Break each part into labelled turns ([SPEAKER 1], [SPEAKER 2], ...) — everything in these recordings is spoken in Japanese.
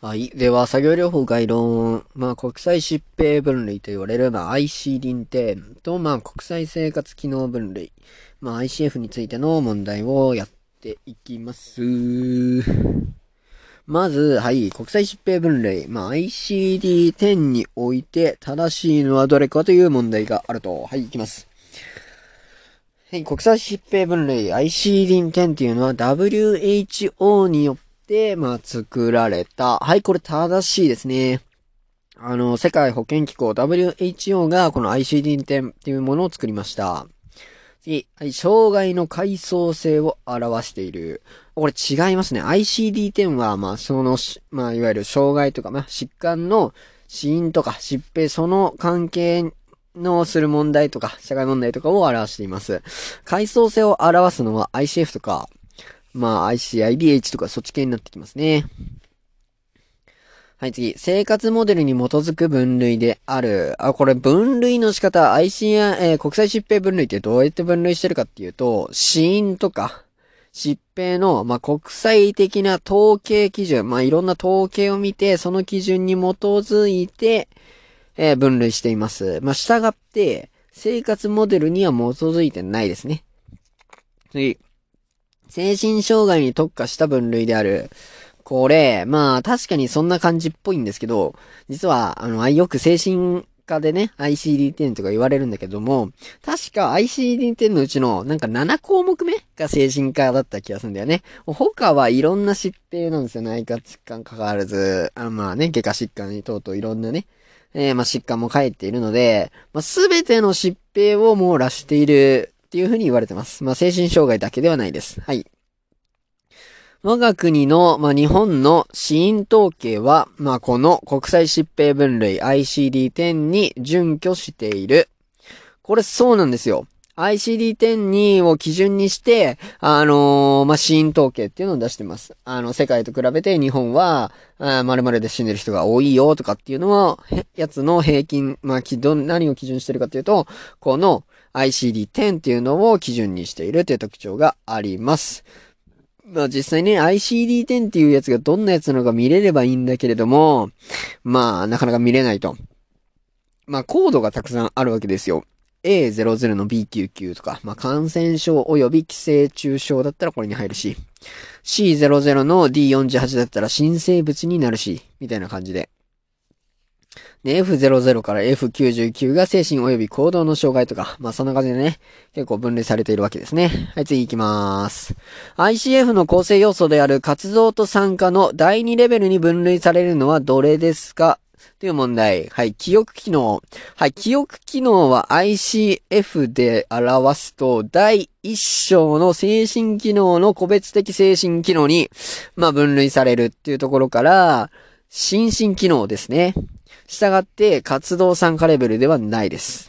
[SPEAKER 1] はい。では、作業療法概論。まあ、国際疾病分類と言われる、まあ、ICD-10 と、まあ、国際生活機能分類。まあ、ICF についての問題をやっていきます。まず、はい、国際疾病分類。まあ、ICD-10 において正しいのはどれかという問題があると。はい、いきます。はい、国際疾病分類 ICD-10 っていうのは WHO によって、まあ、作られた。はい、これ正しいですね。あの、世界保健機構 WHO がこの ICD-10 っていうものを作りました。次、はい、障害の階層性を表している。これ違いますね。ICD-10 は、まあ、その、まあ、いわゆる障害とか、まあ、疾患の死因とか疾病、その関係のする問題とか、社会問題とかを表しています。階層性を表すのは ICF とか、まあ IC、IBH とかそっち系になってきますね。はい、次。生活モデルに基づく分類である。あ、これ分類の仕方、IC や、えー、国際疾病分類ってどうやって分類してるかっていうと、死因とか、疾病の、まあ、国際的な統計基準、まあ、いろんな統計を見て、その基準に基づいて、えー、分類しています。まあ、従って、生活モデルには基づいてないですね。次。精神障害に特化した分類である。これ、まあ確かにそんな感じっぽいんですけど、実は、あの、よく精神科でね、ICD-10 とか言われるんだけども、確か ICD-10 のうちのなんか7項目目が精神科だった気がするんだよね。他はいろんな疾病なんですよ。ね内科疾患関わらず、あまあね、外科疾患に等々いろんなね、えー、まあ疾患も書いているので、まあすべての疾病を網羅しているっていうふうに言われてます。まあ、精神障害だけではないです。はい。我が国の、まあ、日本の死因統計は、まあ、この国際疾病分類 ICD-10 に準拠している。これそうなんですよ。ICD-10 を基準にして、あのー、まあ、死因統計っていうのを出してます。あの、世界と比べて日本は、あ〇〇で死んでる人が多いよとかっていうのは、やつの平均、まあ、何を基準してるかっていうと、この、ICD-10 っていうのを基準にしているという特徴があります。まあ実際ね、ICD-10 っていうやつがどんなやつなのか見れればいいんだけれども、まあなかなか見れないと。まあコードがたくさんあるわけですよ。A00 の B99 とか、まあ感染症及び寄生虫症だったらこれに入るし、C00 の D48 だったら新生物になるし、みたいな感じで。で、F00 から F99 が精神及び行動の障害とか、まあそんな感じでね、結構分類されているわけですね。はい、次行きまーす。ICF の構成要素である活動と参加の第2レベルに分類されるのはどれですか？という問題。はい、記憶機能。はい、記憶機能は ICF で表すと、第1章の精神機能の個別的精神機能に、まあ分類されるっていうところから、心身機能ですね。従って、活動参加レベルではないです。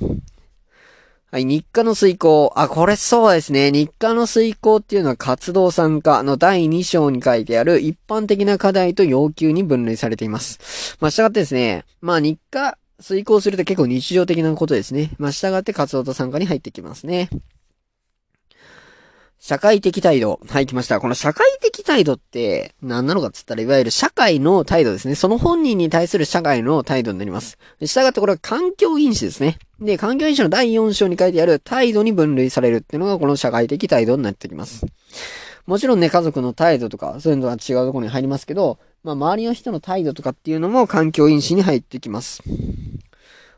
[SPEAKER 1] はい、日課の遂行。あ、これそうですね。日課の遂行っていうのは活動参加の第2章に書いてある一般的な課題と要求に分類されています。まあ、従ってですね。まあ、日課遂行すると結構日常的なことですね。まあ、従って活動と参加に入ってきますね。社会的態度。はい、来ました。この社会的態度って何なのかっつったら、いわゆる社会の態度ですね。その本人に対する社会の態度になります。従ってこれは環境因子ですね。で、環境因子の第4章に書いてある態度に分類されるっていうのがこの社会的態度になってきます。もちろんね、家族の態度とか、そういうのは違うところに入りますけど、まあ、周りの人の態度とかっていうのも環境因子に入ってきます。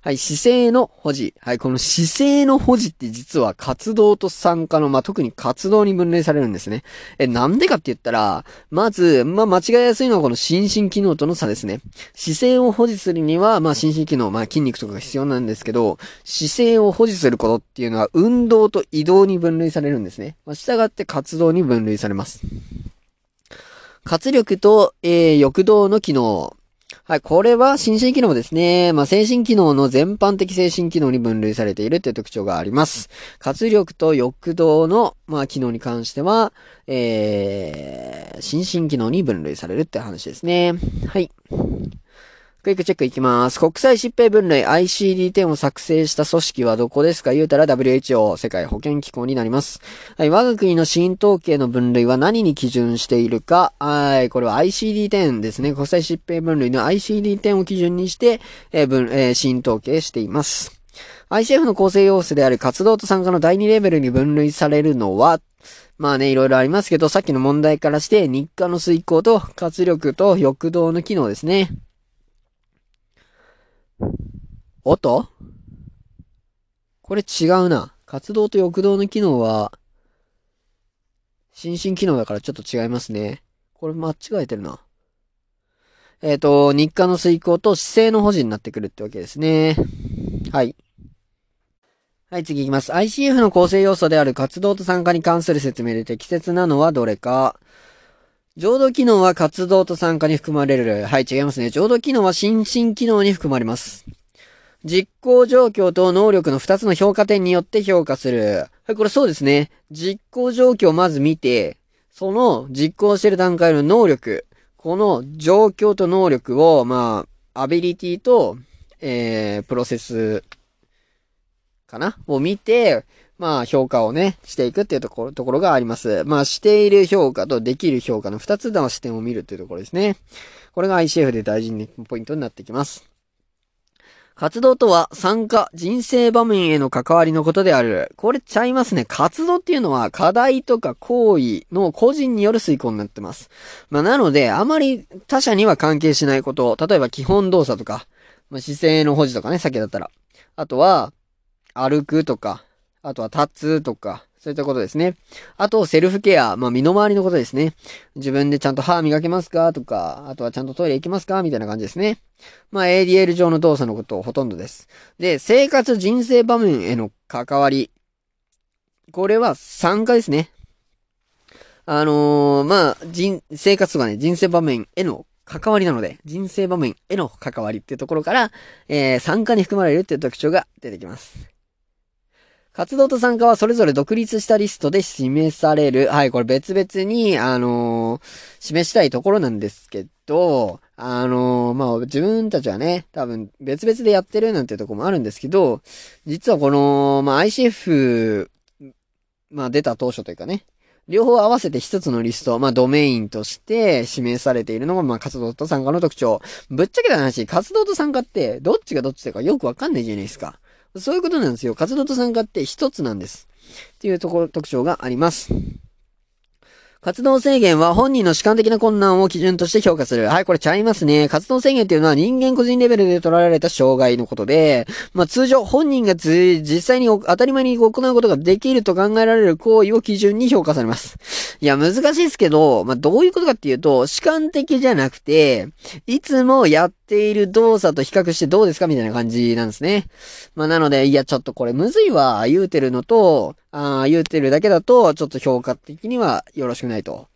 [SPEAKER 1] はい、姿勢の保持。はい、この姿勢の保持って実は活動と参加の、まあ、特に活動に分類されるんですね。え、なんでかって言ったら、まず、まあ、間違いやすいのはこの心身機能との差ですね。姿勢を保持するには、まあ、心身機能、まあ、筋肉とかが必要なんですけど、姿勢を保持することっていうのは運動と移動に分類されるんですね。まあ、従って活動に分類されます。活力と、えー、欲動の機能。はい、これは心身機能ですね。まあ、精神機能の全般的精神機能に分類されているという特徴があります。活力と欲動の、まあ、機能に関しては、えー、心身機能に分類されるって話ですね。はい。クイックチェックいきます。国際疾病分類 ICD-10 を作成した組織はどこですか？言うたら WHO、世界保健機構になります。はい、我が国の新統計の分類は何に基準しているか？はい、これは ICD-10 ですね。国際疾病分類の ICD-10 を基準にして、えー、分、えー、新統計しています。ICF の構成要素である活動と参加の第2レベルに分類されるのは、まあね、いろいろありますけど、さっきの問題からして、日課の遂行と活力と欲動の機能ですね。音？これ違うな。活動と欲動の機能は、心身機能だからちょっと違いますね。これ間違えてるな。えっ、ー、と、日課の遂行と姿勢の保持になってくるってわけですね。はい。はい、次いきます。ICF の構成要素である活動と参加に関する説明で適切なのはどれか。浄土機能は活動と参加に含まれる。はい、違いますね。浄土機能は心身機能に含まれます。実行状況と能力の2つの評価点によって評価する。はい、これそうですね。実行状況をまず見て、その実行してる段階の能力、この状況と能力を、まあ、アビリティと、えー、プロセスかな？を見て、まあ、評価をね、していくっていうところ、ところがあります。まあ、している評価とできる評価の二つの視点を見るっていうところですね。これが ICF で大事にポイントになってきます。活動とは参加、人生場面への関わりのことである。これちゃいますね。活動っていうのは課題とか行為の個人による遂行になってます。まあなので、あまり他者には関係しないこと、例えば基本動作とか、まあ姿勢の保持とかね、さっきだったら。あとは、歩くとか、あとは立つとか、そういったことですね。あと、セルフケア。まあ、身の回りのことですね。自分でちゃんと歯磨けますか？とか、あとはちゃんとトイレ行きますか？みたいな感じですね。まあ、ADL 上の動作のことほとんどです。で、生活人生場面への関わり。これは参加ですね。あのー、まあ、人、生活とかね、人生場面への関わりなので、人生場面への関わりっていうところから、えー、参加に含まれるっていう特徴が出てきます。活動と参加はそれぞれ独立したリストで示される。はい、これ別々に、あのー、示したいところなんですけど、あのー、まあ、自分たちはね、多分別々でやってるなんてとこもあるんですけど、実はこの、まあ、ICF、まあ、出た当初というかね、両方合わせて一つのリスト、まあ、ドメインとして示されているのが、まあ、活動と参加の特徴。ぶっちゃけた話、活動と参加って、どっちがどっちだかよくわかんないじゃないですか。そういうことなんですよ。活動と参加って一つなんです。っていうところ、特徴があります。活動制限は本人の主観的な困難を基準として評価する。はい、これちゃいますね。活動制限っていうのは人間個人レベルで取られた障害のことで、まあ通常本人が実際に当たり前に行うことができると考えられる行為を基準に評価されます。いや、難しいですけど、まあどういうことかっていうと、主観的じゃなくて、いつもやっている動作と比較してどうですかみたいな感じなんですね。まあなので、いや、ちょっとこれむずいわ、言うてるのと、ああ、言うてるだけだと、ちょっと評価的にはよろしくないと。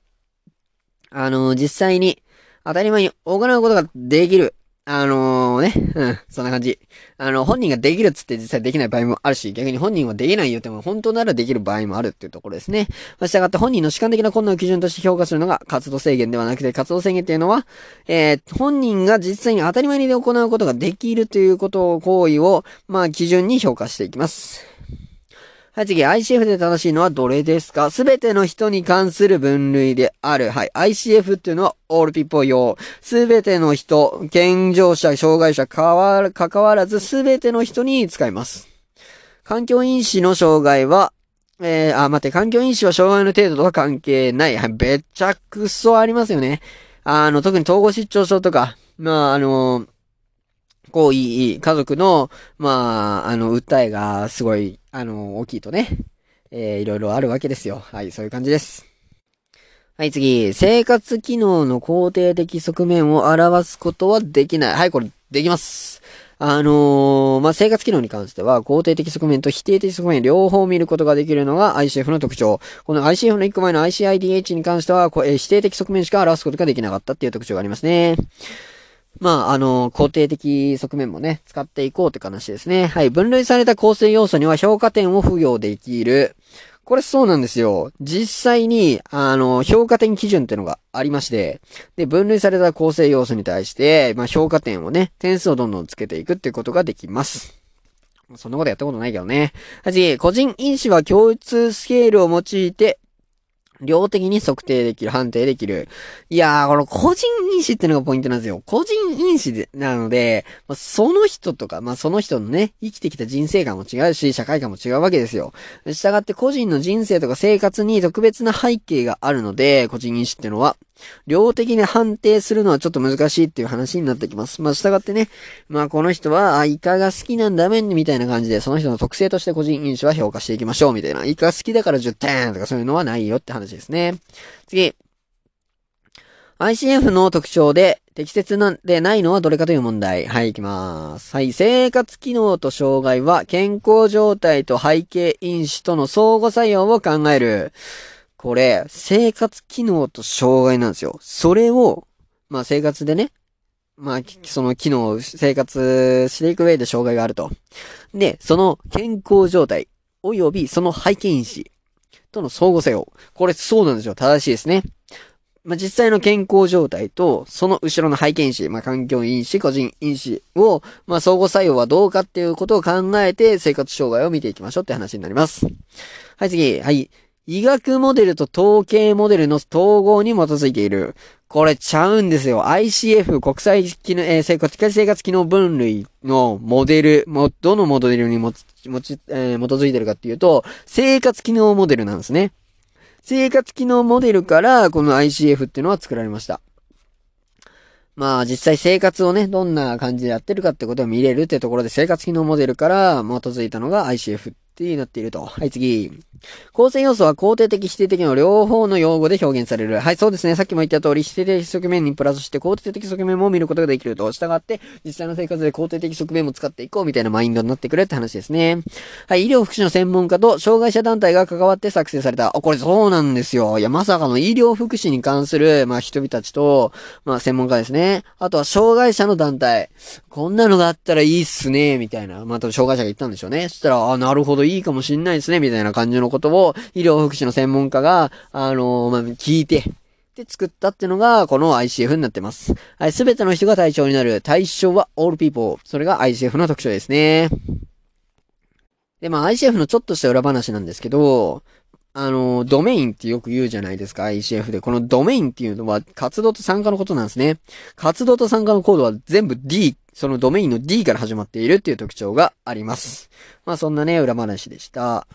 [SPEAKER 1] あのー、実際に当たり前に行うことができる。あのー、ね、うん、そんな感じ。あの、本人ができるっつって実際できない場合もあるし、逆に本人はできないよっても本当ならできる場合もあるっていうところですね。まあ、従って本人の主観的な困難を基準として評価するのが活動制限ではなくて、活動制限っていうのは、えー、本人が実際に当たり前に行うことができるということを、行為を、まあ、基準に評価していきます。はい、次、ICF で正しいのはどれですか？すべての人に関する分類である。はい、ICF っていうのは all people 用。すべての人、健常者、障害者、かわ、関わらずすべての人に使います。環境因子の障害は、えー、あ、待って、環境因子は障害の程度とは関係ない。はい、べちゃくそありますよね。あの、特に統合失調症とか、まあ、あのーこういい家族の、まあ、あの、訴えがすごい、あの、大きいとね、えー、いろいろあるわけですよ。はい、そういう感じです。はい、次。生活機能の肯定的側面を表すことはできない。はい、これ、できます。あのー、まあ、生活機能に関しては、肯定的側面と否定的側面両方見ることができるのが ICF の特徴。この ICF の1個前の ICIDH に関しては、こえ否定的側面しか表すことができなかったっていう特徴がありますね。まあ、あの、肯定的側面もね、使っていこうって話ですね。はい。分類された構成要素には評価点を付与できる。これそうなんですよ。実際に、あの、評価点基準ってのがありまして、で、分類された構成要素に対して、まあ、評価点をね、点数をどんどんつけていくっていうことができます。そんなことやったことないけどね。次、個人因子は共通スケールを用いて量的に測定できる、判定できる。いやー、この個人因子ってのがポイントなんですよ。個人因子で、なので、まあ、その人とか、まあ、その人のね、生きてきた人生観も違うし、社会観も違うわけですよ。従って個人の人生とか生活に特別な背景があるので、個人因子ってのは、量的に判定するのはちょっと難しいっていう話になってきます。まあ、従ってね、まあ、この人は、あ、イカが好きなんだめんみたいな感じで、その人の特性として個人因子は評価していきましょうみたいな。イカ好きだから10点とかそういうのはないよって話ですね。次。ICF の特徴で適切なんでないのはどれかという問題。はい、行きます。はい、生活機能と障害は健康状態と背景因子との相互作用を考える。これ、生活機能と障害なんですよ。それを、まあ生活でね、まあ、その機能、生活していく上で障害があると。で、その健康状態、及びその背景因子との相互作用。これそうなんですよ。正しいですね。まあ、実際の健康状態と、その後ろの背景因子、まあ、環境因子、個人因子を、まあ、相互作用はどうかっていうことを考えて、生活障害を見ていきましょうって話になります。はい、次。はい。医学モデルと統計モデルの統合に基づいている。これちゃうんですよ。ICF 国際機能、えー、生活、生活機能分類のモデル、も、どのモデルにもち、もち、えー、基づいてるかっていうと、生活機能モデルなんですね。生活機能モデルからこの ICF っていうのは作られました。まあ実際生活をね、どんな感じでやってるかってことを見れるってところで生活機能モデルから基づいたのが ICF ってなっていると。はい、次。構成要素は肯定的、否定的の両方の用語で表現される。はい、そうですね。さっきも言った通り、否定的側面にプラスして肯定的側面も見ることができると。従って、実際の生活で肯定的側面も使っていこうみたいなマインドになってくるって話ですね。はい、医療福祉の専門家と障害者団体が関わって作成された。あ、これそうなんですよ。いや、まさかの医療福祉に関する、まあ、人々たちと、まあ、専門家ですね。あとは障害者の団体。こんなのがあったらいいっすね、みたいな。まあ、多分障害者が言ったんでしょうね。そしたら、あ、なるほど、いいかもしんないですね、みたいな感じののことを、医療福祉の専門家が、あのー、まあ、聞いて、で作ったっていうのが、この ICF になってます。はい、すべての人が対象になる。対象は all people。それが ICF の特徴ですね。で、まあ ICF のちょっとした裏話なんですけど、あの、ドメインってよく言うじゃないですか、ICF で。このドメインっていうのは活動と参加のことなんですね。活動と参加のコードは全部 D、そのドメインの D から始まっているっていう特徴があります。まあそんなね、裏話でした。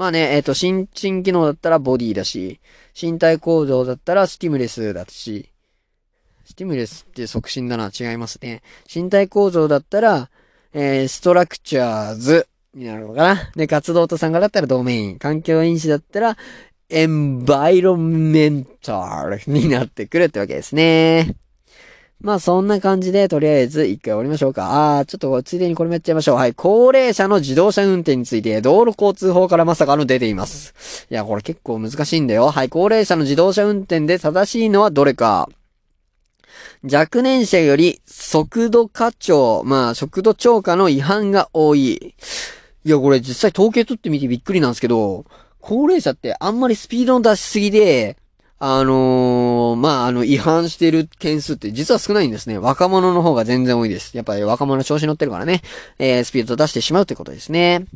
[SPEAKER 1] まあね、えっ、ー、と、新陳機能だったらボディだし、身体構造だったらスティムレスだし、スティムレスって促進だな、違いますね。身体構造だったら、えー、ストラクチャーズになるのかな。で、活動と参加だったらドメイン。環境因子だったら、エンバイロメンタルになってくるってわけですね。まあそんな感じで、とりあえず一回終わりましょうか。あー、ちょっとついでにこれもやっちゃいましょう。はい。高齢者の自動車運転について、道路交通法からまさかの出ています。いや、これ結構難しいんだよ。はい。高齢者の自動車運転で正しいのはどれか。若年者より速度過調、まあ速度超過の違反が多い。いや、これ実際統計取ってみてびっくりなんですけど、高齢者ってあんまりスピードの出しすぎで、あのー、まあ、あの、違反してる件数って実は少ないんですね。若者の方が全然多いです。やっぱり若者調子乗ってるからね、えー、スピード出してしまうってことですね。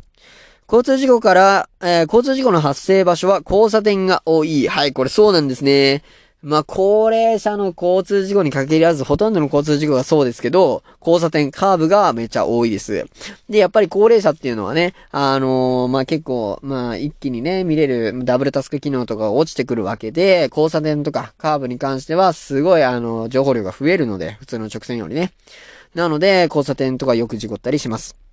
[SPEAKER 1] 交通事故から、えー、交通事故の発生場所は交差点が多い。はい、これそうなんですね。まあ、高齢者の交通事故に限らず、ほとんどの交通事故がそうですけど、交差点、カーブがめっちゃ多いです。で、やっぱり高齢者っていうのはね、あのー、まあ、結構、まあ、一気にね、見れるダブルタスク機能とかが落ちてくるわけで、交差点とかカーブに関しては、すごい、あの、情報量が増えるので、普通の直線よりね。なので、交差点とかよく事故ったりします。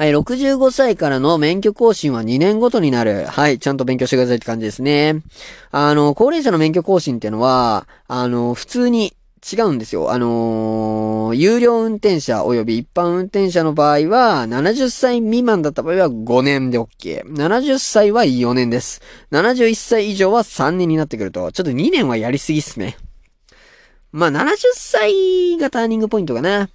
[SPEAKER 1] はい、65歳からの免許更新は2年ごとになる。はい、ちゃんと勉強してくださいって感じですね。あの、高齢者の免許更新っていうのは、あの、普通に違うんですよ。あのー、有料運転者及び一般運転者の場合は、70歳未満だった場合は5年で OK。70歳は4年です。71歳以上は3年になってくると、ちょっと2年はやりすぎっすね。まあ、70歳がターニングポイントかな。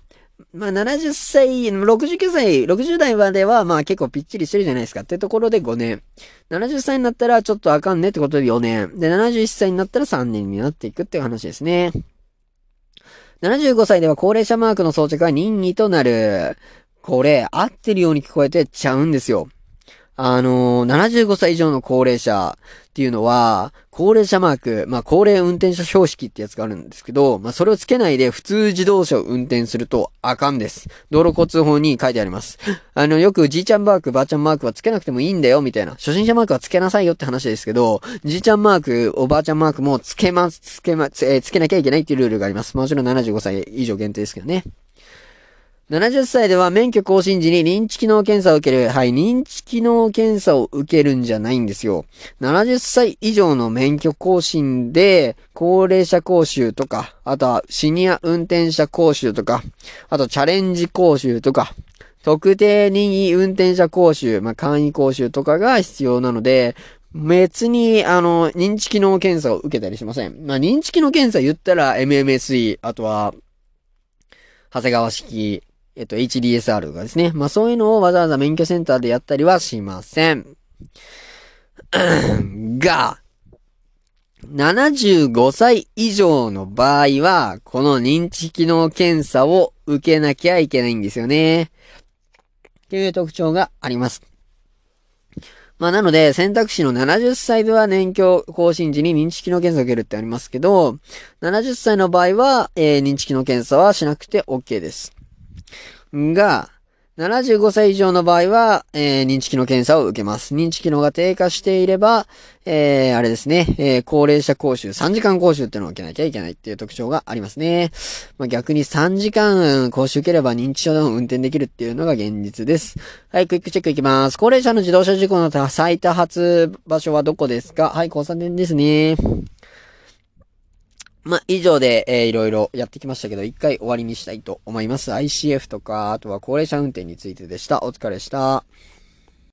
[SPEAKER 1] まあ、70歳、69歳、60代までは、まあ結構ぴっちりしてるじゃないですか。ってところで5年。70歳になったらちょっとあかんねってことで4年。で、71歳になったら3年になっていくっていう話ですね。75歳では高齢者マークの装着が任意となる。これ、合ってるように聞こえてちゃうんですよ。あのー、75歳以上の高齢者っていうのは、高齢者マーク、まあ、高齢運転者標識ってやつがあるんですけど、まあ、それをつけないで普通自動車を運転するとあかんです。道路交通法に書いてあります。あの、よくじいちゃんマーク、ばあちゃんマークはつけなくてもいいんだよ、みたいな。初心者マークはつけなさいよって話ですけど、じいちゃんマーク、おばあちゃんマークもつけます、つけま、つ、えー、つけなきゃいけないっていうルールがあります。もちろん75歳以上限定ですけどね。70歳では免許更新時に認知機能検査を受ける。はい、認知機能検査を受けるんじゃないんですよ。70歳以上の免許更新で、高齢者講習とか、あとはシニア運転者講習とか、あとチャレンジ講習とか、特定任意運転者講習、まあ、簡易講習とかが必要なので、別に、あの、認知機能検査を受けたりしません。まあ、認知機能検査言ったら MMSE、あとは、長谷川式、えっと、HDSR がですね。まあそういうのをわざわざ免許センターでやったりはしません。が、75歳以上の場合は、この認知機能検査を受けなきゃいけないんですよね。っていう特徴があります。まあなので、選択肢の70歳では年許更新時に認知機能検査を受けるってありますけど、70歳の場合は、えー、認知機能検査はしなくて OK です。が、75歳以上の場合は、えー、認知機能検査を受けます。認知機能が低下していれば、えー、あれですね、えー、高齢者講習、3時間講習っていうのを受けなきゃいけないっていう特徴がありますね。まあ、逆に3時間講習受ければ認知症でも運転できるっていうのが現実です。はい、クイックチェックいきます。高齢者の自動車事故の最多発場所はどこですか？はい、交差点ですね。ま、以上で、えー、いろいろやってきましたけど、一回終わりにしたいと思います。ICF とか、あとは高齢者運転についてでした。お疲れした。